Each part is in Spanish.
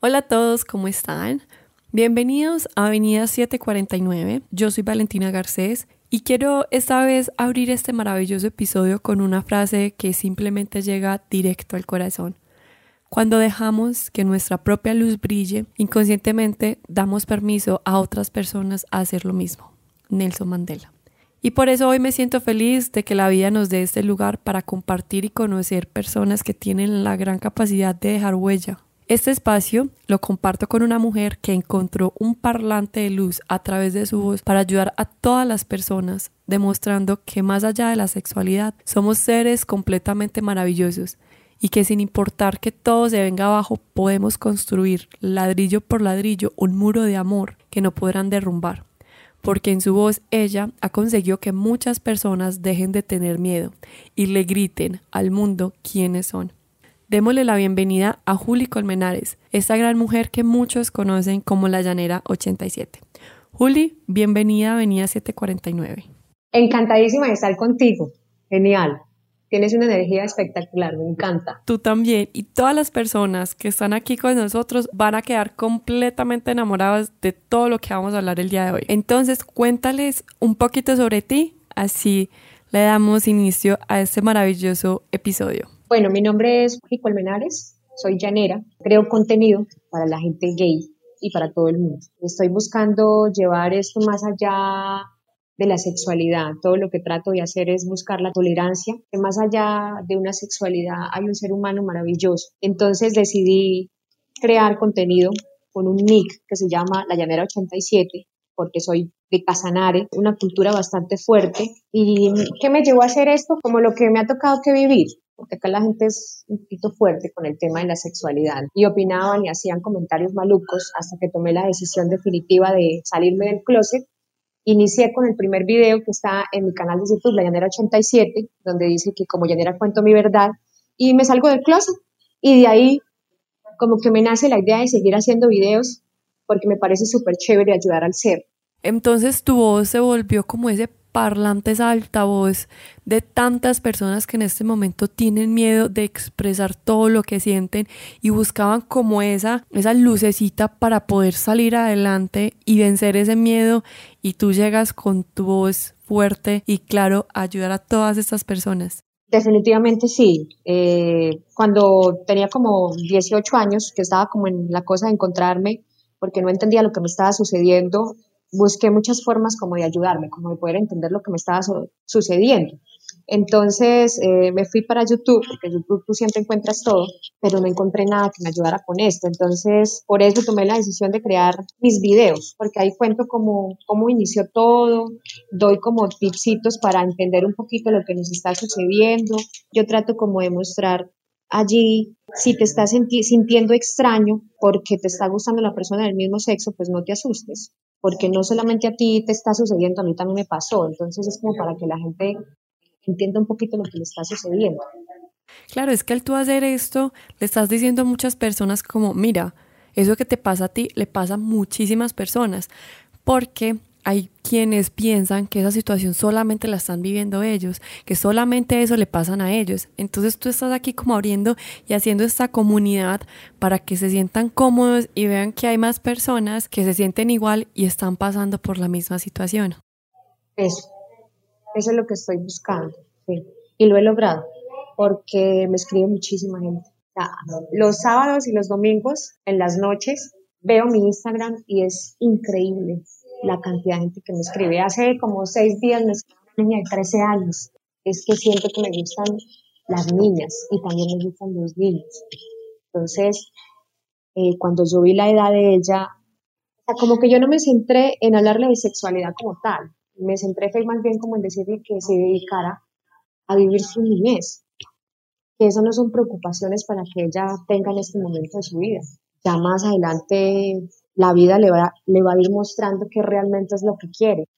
Hola a todos, ¿cómo están? Bienvenidos a Avenida 749. Yo soy Valentina Garcés y quiero esta vez abrir este maravilloso episodio con una frase que simplemente llega directo al corazón. Cuando dejamos que nuestra propia luz brille, inconscientemente damos permiso a otras personas a hacer lo mismo. Nelson Mandela. Y por eso hoy me siento feliz de que la vida nos dé este lugar para compartir y conocer personas que tienen la gran capacidad de dejar huella. Este espacio lo comparto con una mujer que encontró un parlante de luz a través de su voz para ayudar a todas las personas, demostrando que más allá de la sexualidad somos seres completamente maravillosos y que sin importar que todo se venga abajo podemos construir ladrillo por ladrillo un muro de amor que no podrán derrumbar porque en su voz ella ha conseguido que muchas personas dejen de tener miedo y le griten al mundo quiénes son. Démosle la bienvenida a Juli Colmenares, esta gran mujer que muchos conocen como la Llanera 87. Juli, bienvenida a Avenida 749. Encantadísima de estar contigo. Genial. Tienes una energía espectacular, me encanta. Tú también. Y todas las personas que están aquí con nosotros van a quedar completamente enamoradas de todo lo que vamos a hablar el día de hoy. Entonces, cuéntales un poquito sobre ti, así le damos inicio a este maravilloso episodio. Bueno, mi nombre es Juli Colmenares, soy llanera, creo contenido para la gente gay y para todo el mundo. Estoy buscando llevar esto más allá de la sexualidad. Todo lo que trato de hacer es buscar la tolerancia, que más allá de una sexualidad hay un ser humano maravilloso. Entonces decidí crear contenido con un nick que se llama La Llanera 87, porque soy de Casanare, una cultura bastante fuerte. ¿Y qué me llevó a hacer esto? Como lo que me ha tocado que vivir, porque acá la gente es un poquito fuerte con el tema de la sexualidad y opinaban y hacían comentarios malucos hasta que tomé la decisión definitiva de salirme del closet Inicié con el primer video que está en mi canal de YouTube, La Llanera 87, donde dice que como llanera cuento mi verdad y me salgo del closet. Y de ahí como que me nace la idea de seguir haciendo videos porque me parece súper chévere ayudar al ser. Entonces tu voz se volvió como ese parlantes altavoz de tantas personas que en este momento tienen miedo de expresar todo lo que sienten y buscaban como esa, esa lucecita para poder salir adelante y vencer ese miedo y tú llegas con tu voz fuerte y claro ayudar a todas estas personas. Definitivamente sí. Eh, cuando tenía como 18 años, que estaba como en la cosa de encontrarme, porque no entendía lo que me estaba sucediendo, busqué muchas formas como de ayudarme, como de poder entender lo que me estaba sucediendo. Entonces eh, me fui para YouTube, porque YouTube tú siempre encuentras todo, pero no encontré nada que me ayudara con esto. Entonces por eso tomé la decisión de crear mis videos, porque ahí cuento cómo, cómo inició todo, doy como tipsitos para entender un poquito lo que nos está sucediendo. Yo trato como de mostrar allí, si te estás sintiendo extraño porque te está gustando la persona del mismo sexo, pues no te asustes porque no solamente a ti te está sucediendo, a mí también me pasó. Entonces es como para que la gente entienda un poquito lo que le está sucediendo. Claro, es que al tú hacer esto, le estás diciendo a muchas personas como, mira, eso que te pasa a ti le pasa a muchísimas personas, porque hay quienes piensan que esa situación solamente la están viviendo ellos, que solamente eso le pasan a ellos. Entonces tú estás aquí como abriendo y haciendo esta comunidad para que se sientan cómodos y vean que hay más personas que se sienten igual y están pasando por la misma situación. Eso, eso es lo que estoy buscando, sí. Y lo he logrado, porque me escribe muchísima gente. Los sábados y los domingos, en las noches, veo mi Instagram y es increíble la cantidad de gente que me escribe. Hace como seis días me escribió una niña de 13 años. Es que siento que me gustan las niñas y también me gustan los niños. Entonces, eh, cuando yo vi la edad de ella, como que yo no me centré en hablarle de sexualidad como tal. Me centré más bien como en decirle que se dedicara a vivir su niñez. Que eso no son preocupaciones para que ella tenga en este momento de su vida. Ya más adelante la vida le va, le va a ir mostrando que realmente es lo que quiere.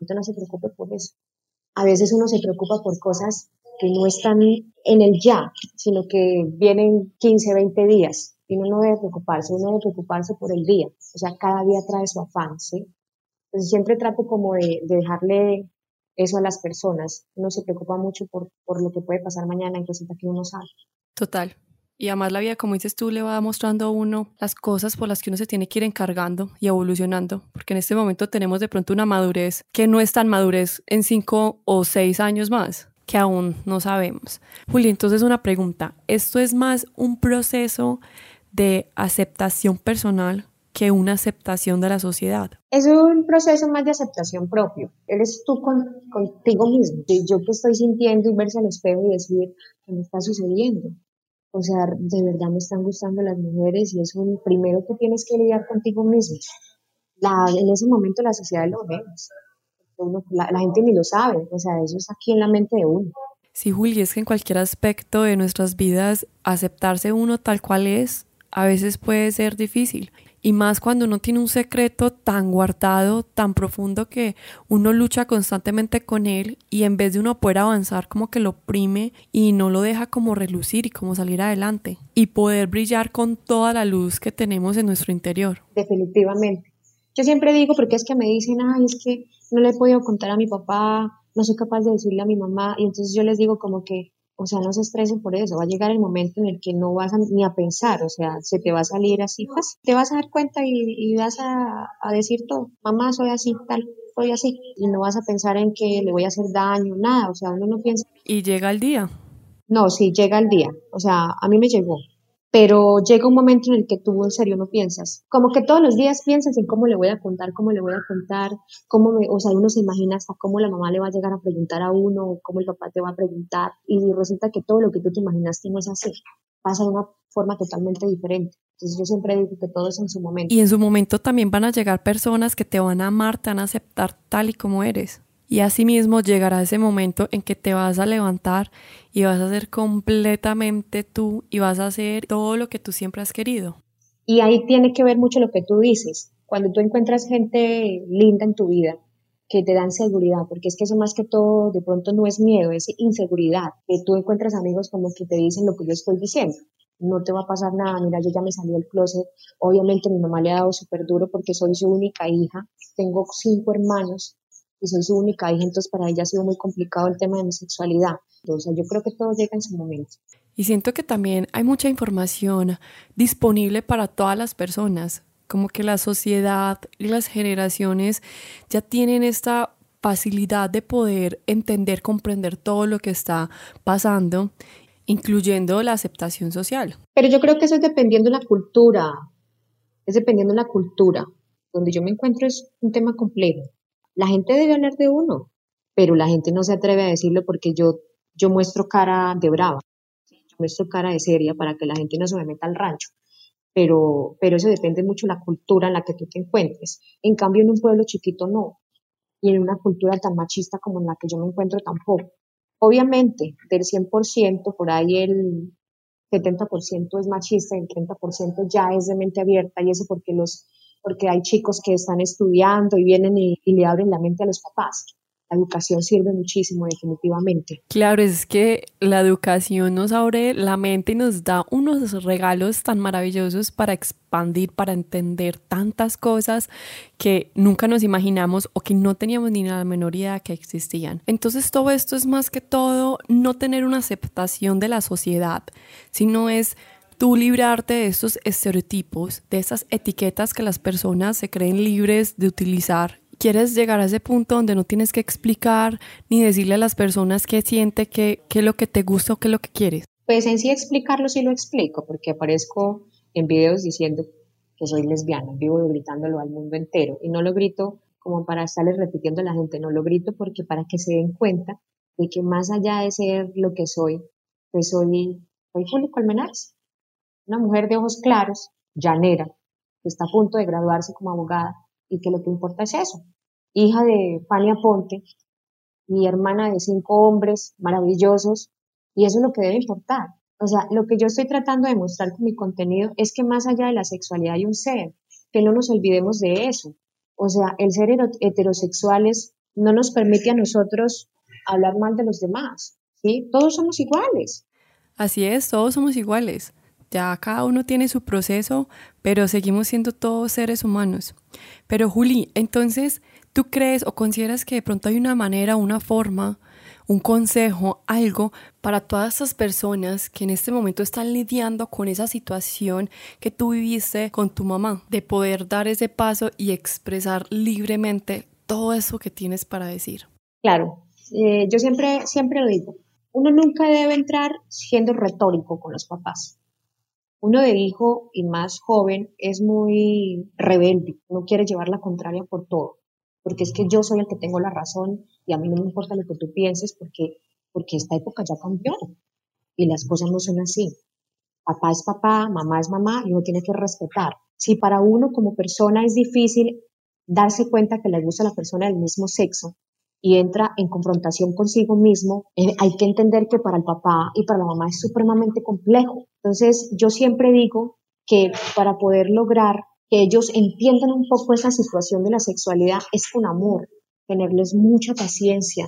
no se preocupe por eso. A veces uno se preocupa por cosas que no están en el ya, sino que vienen 15, 20 días. Y uno no debe preocuparse, uno debe preocuparse por el día. O sea, cada día trae su afán, ¿sí? Entonces siempre trato como de, dejarle eso a las personas. Uno se preocupa mucho por, por lo que puede pasar mañana y resulta que uno sabe. Total. Y además la vida, como dices tú, le va mostrando a uno las cosas por las que uno se tiene que ir encargando y evolucionando, porque en este momento tenemos de pronto una madurez que no es tan madurez en cinco o seis años más, que aún no sabemos. Juli, entonces una pregunta, ¿esto es más un proceso de aceptación personal que una aceptación de la sociedad? Es un proceso más de aceptación propio. Eres tú contigo mismo. Yo que estoy sintiendo y verse al espejo y decir, ¿qué me está sucediendo? O sea, de verdad me están gustando las mujeres y es un primero que tienes que lidiar contigo mismo. La, en ese momento la sociedad lo vemos. la, la, gente ni lo sabe, o sea, eso es aquí en la mente de uno. Sí, Juli, es que en cualquier aspecto de nuestras vidas aceptarse uno tal cual es a veces puede ser difícil y más cuando uno tiene un secreto tan guardado, tan profundo que uno lucha constantemente con él y en vez de uno poder avanzar como que lo oprime y no lo deja como relucir y como salir adelante y poder brillar con toda la luz que tenemos en nuestro interior. Definitivamente. Yo siempre digo, porque es que me dicen, ay, es que no le he podido contar a mi papá, no soy capaz de decirle a mi mamá, y entonces yo les digo como que o sea, no se estresen por eso, va a llegar el momento en el que no vas ni a pensar, o sea, se te va a salir así, pues te vas a dar cuenta y, vas a, decir todo, mamá, soy así, tal, soy así, y no vas a pensar en que le voy a hacer daño, nada, o sea, uno no piensa. ¿Y llega el día? No, sí, llega el día, o sea, a mí me llegó, pero llega un momento en el que tú en serio no piensas. Como que todos los días piensas en cómo le voy a contar, cómo le voy a contar, cómo me, o sea, uno se imagina hasta cómo la mamá le va a llegar a preguntar a uno, cómo el papá te va a preguntar, y resulta que todo lo que tú te imaginaste no es así, pasa de una forma totalmente diferente. Entonces yo siempre digo que todo es en su momento. Y en su momento también van a llegar personas que te van a amar, te van a aceptar tal y como eres. Y asimismo llegará ese momento en que te vas a levantar y vas a ser completamente tú y vas a hacer todo lo que tú siempre has querido. Y ahí tiene que ver mucho lo que tú dices. Cuando tú encuentras gente linda en tu vida, que te dan seguridad, porque es que eso más que todo de pronto no es miedo, es inseguridad, que tú encuentras amigos como que te dicen lo que yo estoy diciendo, no te va a pasar nada, mira, yo ya me salí del closet, obviamente mi mamá le ha dado súper duro porque soy su única hija, tengo cinco hermanos, y soy su única hija, entonces para ella ha sido muy complicado el tema de mi sexualidad. Entonces yo creo que todo llega en su momento. Y siento que también hay mucha información disponible para todas las personas, como que la sociedad y las generaciones ya tienen esta facilidad de poder entender, comprender todo lo que está pasando, incluyendo la aceptación social. Pero yo creo que eso es dependiendo de la cultura, es dependiendo de la cultura. Donde yo me encuentro es un tema complejo la gente debe hablar de uno, pero la gente no se atreve a decirlo porque yo, yo muestro cara de brava, yo muestro cara de seria para que la gente no se me meta al rancho. Pero, pero eso depende mucho de la cultura en la que tú te encuentres. En cambio, en un pueblo chiquito no. Y en una cultura tan machista como en la que yo me encuentro tampoco. Obviamente, del 100%, por ahí el 70% es machista y el 30% ya es de mente abierta. Y eso porque los porque hay chicos que están estudiando y vienen y, le abren la mente a los papás. La educación sirve muchísimo, definitivamente. Claro, es que la educación nos abre la mente y nos da unos regalos tan maravillosos para expandir, para entender tantas cosas que nunca nos imaginamos o que no teníamos ni la menor idea que existían. Entonces todo esto es más que todo no tener una aceptación de la sociedad, sino es tú librarte de estos estereotipos, de esas etiquetas que las personas se creen libres de utilizar. Quieres llegar a ese punto donde no tienes que explicar ni decirle a las personas qué siente, qué, qué es lo que te gusta o qué es lo que quieres. Pues en sí explicarlo sí lo explico, porque aparezco en videos diciendo que soy lesbiana, vivo gritándolo al mundo entero y no lo grito como para estarles repitiendo a la gente, no lo grito porque para que se den cuenta de que más allá de ser lo que soy, pues soy, soy Julio Colmenares, una mujer de ojos claros, llanera, que está a punto de graduarse como abogada y que lo que importa es eso. Hija de Fania Ponte y hermana de cinco hombres maravillosos y eso es lo que debe importar. O sea, lo que yo estoy tratando de mostrar con mi contenido es que más allá de la sexualidad hay un ser, que no nos olvidemos de eso. O sea, el ser heterosexuales no nos permite a nosotros hablar mal de los demás, ¿sí? Todos somos iguales. Así es, todos somos iguales. Ya cada uno tiene su proceso, pero seguimos siendo todos seres humanos. Pero Juli, entonces, ¿tú crees o consideras que de pronto hay una manera, una forma un consejo, algo para todas esas personas que en este momento están lidiando con esa situación que tú viviste con tu mamá, de poder dar ese paso y expresar libremente todo eso que tienes para decir. Claro, eh, yo siempre, siempre lo digo, uno nunca debe entrar siendo retórico con los papás. Uno de hijo y más joven es muy rebelde, no quiere llevar la contraria por todo, porque es que yo soy el que tengo la razón y a mí no me importa lo que tú pienses porque, porque esta época ya cambió y las cosas no son así. Papá es papá, mamá es mamá y uno tiene que respetar. Si para uno como persona es difícil darse cuenta que le gusta la persona del mismo sexo, y entra en confrontación consigo mismo, eh, hay que entender que para el papá y para la mamá es supremamente complejo. Entonces, yo siempre digo que para poder lograr que ellos entiendan un poco esa situación de la sexualidad es con amor, tenerles mucha paciencia,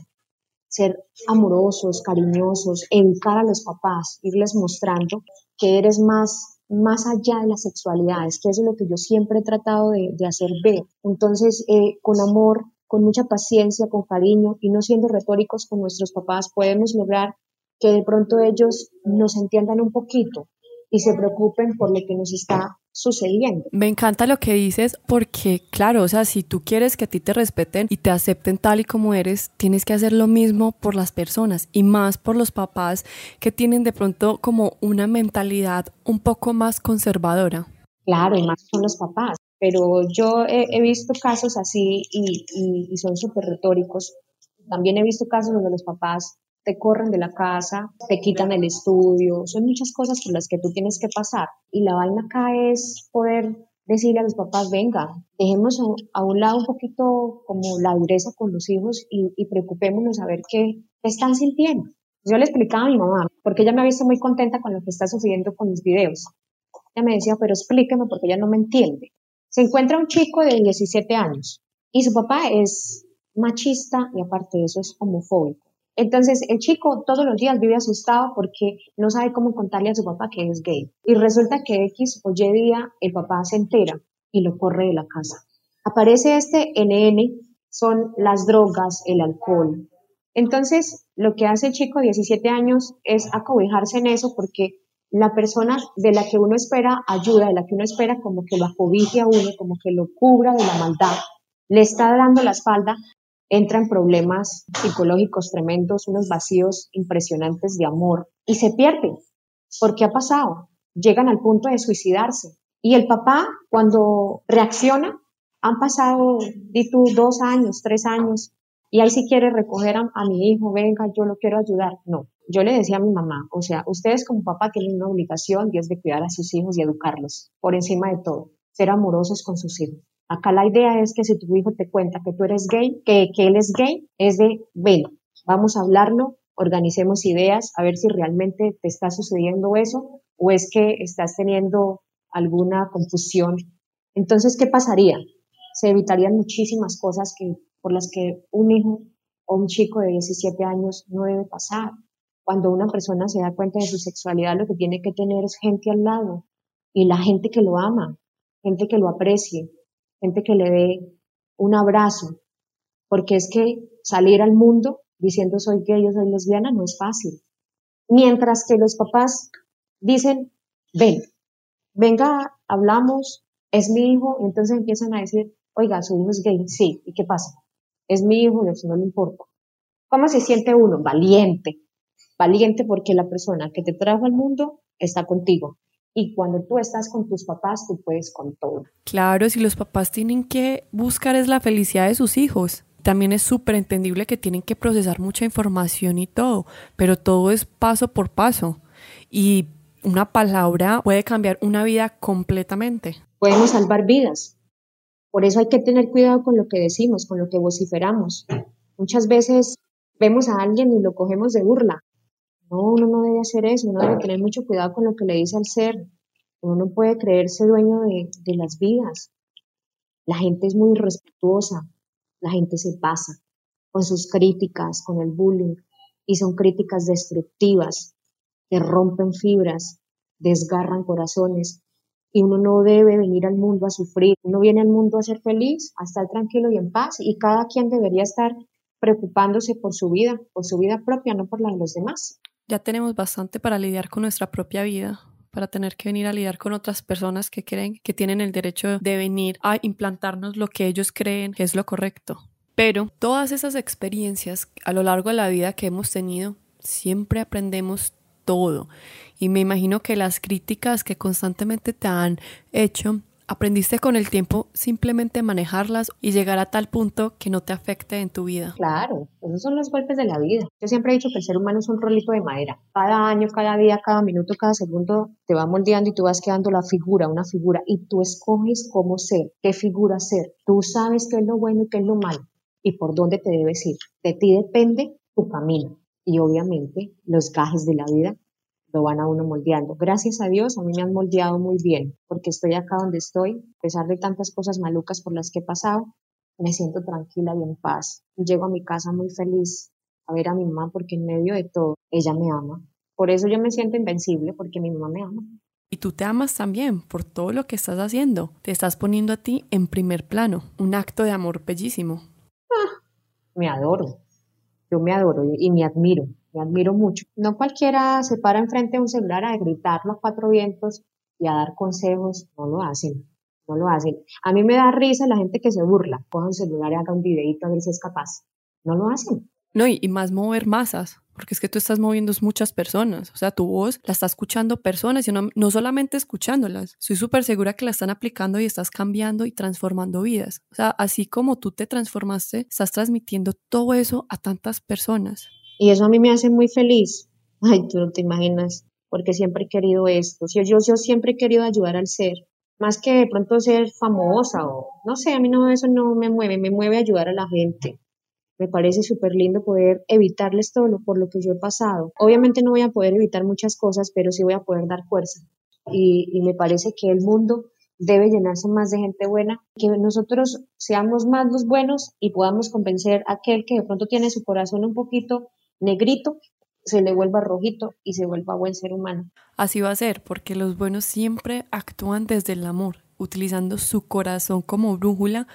ser amorosos, cariñosos, educar a los papás, irles mostrando que eres más más allá de la sexualidad, es que eso es lo que yo siempre he tratado de, hacer ver. Entonces, eh, con amor, con mucha paciencia, con cariño y no siendo retóricos con nuestros papás, podemos lograr que de pronto ellos nos entiendan un poquito y se preocupen por lo que nos está sucediendo. Me encanta lo que dices porque, claro, o sea, si tú quieres que a ti te respeten y te acepten tal y como eres, tienes que hacer lo mismo por las personas y más por los papás que tienen de pronto como una mentalidad un poco más conservadora. Claro, y más son los papás pero yo he, visto casos así y, son súper retóricos. También he visto casos donde los papás te corren de la casa, te quitan el estudio, son muchas cosas por las que tú tienes que pasar. Y la vaina acá es poder decirle a los papás, venga, dejemos a, un lado un poquito como la dureza con los hijos y, y preocupémonos a ver qué están sintiendo. Yo le explicaba a mi mamá, porque ella me ha visto muy contenta con lo que está sucediendo con mis videos. Ella me decía, pero explíqueme porque ella no me entiende. Se encuentra un chico de 17 años y su papá es machista y aparte de eso es homofóbico. Entonces el chico todos los días vive asustado porque no sabe cómo contarle a su papá que es gay. Y resulta que X o Y día el papá se entera y lo corre de la casa. Aparece este NN, son las drogas, el alcohol. Entonces lo que hace el chico de 17 años es acobijarse en eso porque la persona de la que uno espera ayuda, de la que uno espera como que lo acobije a uno, como que lo cubra de la maldad, le está dando la espalda, entra en problemas psicológicos tremendos, unos vacíos impresionantes de amor y se pierde. ¿Por qué ha pasado? Llegan al punto de suicidarse. Y el papá, cuando reacciona, han pasado, di tú, dos años, tres años, y ahí si quiere recoger a, mi hijo, venga, yo lo quiero ayudar. No, yo le decía a mi mamá, o sea, ustedes como papá tienen una obligación es de cuidar a sus hijos y educarlos, por encima de todo, ser amorosos con sus hijos. Acá la idea es que si tu hijo te cuenta que tú eres gay, que, que él es gay, es de, ven, vamos a hablarlo, organicemos ideas, a ver si realmente te está sucediendo eso o es que estás teniendo alguna confusión. Entonces, ¿qué pasaría? Se evitarían muchísimas cosas que, por las que un hijo o un chico de 17 años no debe pasar. Cuando una persona se da cuenta de su sexualidad, lo que tiene que tener es gente al lado y la gente que lo ama, gente que lo aprecie, gente que le dé un abrazo, porque es que salir al mundo diciendo soy gay o soy lesbiana no es fácil. Mientras que los papás dicen, ven, venga, hablamos, es mi hijo, entonces empiezan a decir, oiga, su hijo es gay, sí, ¿y qué pasa? Es mi hijo y eso no le importa. ¿Cómo se siente uno? Valiente, Valiente porque la persona que te trajo al mundo está contigo. Y cuando tú estás con tus papás, tú puedes con todo. Claro, si los papás tienen que buscar es la felicidad de sus hijos. También es súper entendible que tienen que procesar mucha información y todo, pero todo es paso por paso. Y una palabra puede cambiar una vida completamente. Podemos salvar vidas. Por eso hay que tener cuidado con lo que decimos, con lo que vociferamos. Muchas veces vemos a alguien y lo cogemos de burla. No, uno no debe hacer eso, uno debe tener mucho cuidado con lo que le dice al ser. Uno no puede creerse dueño de, las vidas. La gente es muy irrespetuosa, la gente se pasa con sus críticas, con el bullying, y son críticas destructivas, que rompen fibras, desgarran corazones, y uno no debe venir al mundo a sufrir, uno viene al mundo a ser feliz, a estar tranquilo y en paz, y cada quien debería estar preocupándose por su vida, por su vida propia, no por la de los demás. Ya tenemos bastante para lidiar con nuestra propia vida, para tener que venir a lidiar con otras personas que creen que tienen el derecho de venir a implantarnos lo que ellos creen que es lo correcto. Pero todas esas experiencias a lo largo de la vida que hemos tenido, siempre aprendemos todo. Y me imagino que las críticas que constantemente te han hecho aprendiste con el tiempo simplemente manejarlas y llegar a tal punto que no te afecte en tu vida. Claro, esos son los golpes de la vida. Yo siempre he dicho que el ser humano es un rolito de madera. Cada año, cada día, cada minuto, cada segundo te va moldeando y tú vas quedando la figura, una figura, y tú escoges cómo ser, qué figura ser. Tú sabes qué es lo bueno y qué es lo malo y por dónde te debes ir. De ti depende tu camino y obviamente los gajes de la vida lo van a uno moldeando. Gracias a Dios, a mí me han moldeado muy bien, porque estoy acá donde estoy, a pesar de tantas cosas malucas por las que he pasado, me siento tranquila y en paz. Llego a mi casa muy feliz a ver a mi mamá porque en medio de todo ella me ama. Por eso yo me siento invencible, porque mi mamá me ama. Y tú te amas también por todo lo que estás haciendo. Te estás poniendo a ti en primer plano. Un acto de amor bellísimo. Ah, me adoro. Yo me adoro y me admiro me admiro mucho. No cualquiera se para enfrente de un celular a gritar los cuatro vientos y a dar consejos, no lo hacen, no lo hacen. A mí me da risa la gente que se burla, coja un celular y haga un videito a ver si es capaz. No lo hacen. No, y, más mover masas, porque es que tú estás moviendo muchas personas, o sea, tu voz la está escuchando personas y no, no solamente escuchándolas, estoy súper segura que la están aplicando y estás cambiando y transformando vidas. O sea, así como tú te transformaste, estás transmitiendo todo eso a tantas personas. Y eso a mí me hace muy feliz. Ay, tú no te imaginas, porque siempre he querido esto. Yo, yo, yo siempre he querido ayudar al ser, más que de pronto ser famosa o no sé, a mí no, eso no me mueve, me mueve ayudar a la gente. Me parece súper lindo poder evitarles todo lo por lo que yo he pasado. Obviamente no voy a poder evitar muchas cosas, pero sí voy a poder dar fuerza. Y, y me parece que el mundo debe llenarse más de gente buena, que nosotros seamos más los buenos y podamos convencer a aquel que de pronto tiene su corazón un poquito negrito se le vuelva rojito y se vuelva buen ser humano. Así va a ser, porque los buenos siempre actúan desde el amor, utilizando su corazón como brújula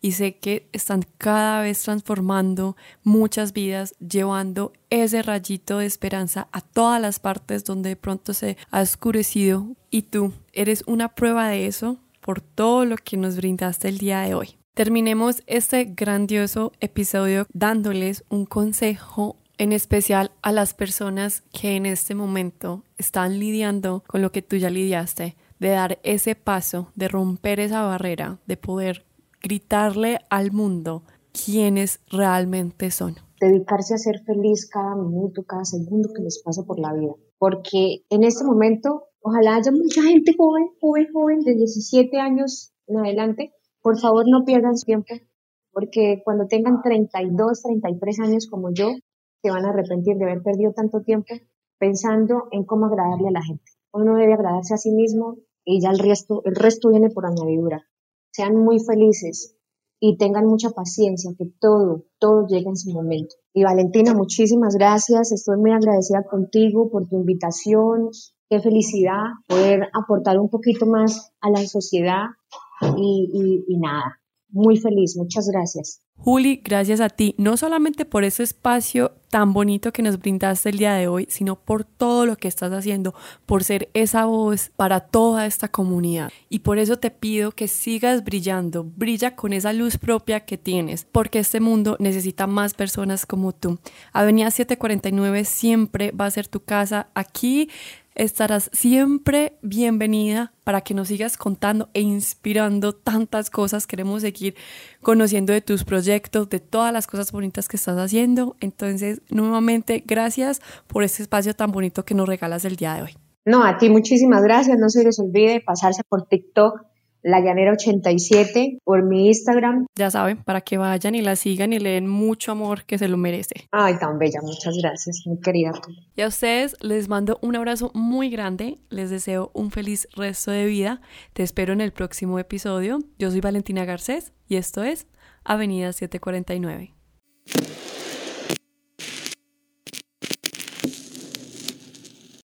y sé que están cada vez transformando muchas vidas, llevando ese rayito de esperanza a todas las partes donde de pronto se ha oscurecido y tú eres una prueba de eso por todo lo que nos brindaste el día de hoy. Terminemos este grandioso episodio dándoles un consejo en especial a las personas que en este momento están lidiando con lo que tú ya lidiaste, de dar ese paso, de romper esa barrera, de poder gritarle al mundo quiénes realmente son. Dedicarse a ser feliz cada minuto, cada segundo que les pasa por la vida. Porque en este momento, ojalá haya mucha gente joven, joven, joven, de 17 años en adelante. Por favor, no pierdan su tiempo, porque cuando tengan 32, 33 años como yo, se van a arrepentir de haber perdido tanto tiempo pensando en cómo agradarle a la gente. Uno debe agradarse a sí mismo y ya el resto, el resto viene por añadidura. Sean muy felices y tengan mucha paciencia, que todo, todo llegue en su momento. Y Valentina, muchísimas gracias. Estoy muy agradecida contigo por tu invitación. Qué felicidad poder aportar un poquito más a la sociedad y nada, muy feliz. Muchas gracias. Juli, gracias a ti, no solamente por ese espacio tan bonito que nos brindaste el día de hoy, sino por todo lo que estás haciendo, por ser esa voz para toda esta comunidad. Y por eso te pido que sigas brillando, brilla con esa luz propia que tienes, porque este mundo necesita más personas como tú. Avenida 749 siempre va a ser tu casa. Aquí estarás siempre bienvenida para que nos sigas contando e inspirando tantas cosas. Queremos seguir conociendo de tus proyectos, de todas las cosas bonitas que estás haciendo. Entonces, nuevamente, gracias por este espacio tan bonito que nos regalas el día de hoy. No, a ti muchísimas gracias. No se les olvide pasarse por TikTok la Llanera 87 por mi Instagram. Ya saben, para que vayan y la sigan y le den mucho amor que se lo merece. Ay, tan bella, muchas gracias, mi querida. Y a ustedes les mando un abrazo muy grande, les deseo un feliz resto de vida. Te espero en el próximo episodio. Yo soy Valentina Garcés y esto es Avenida 749.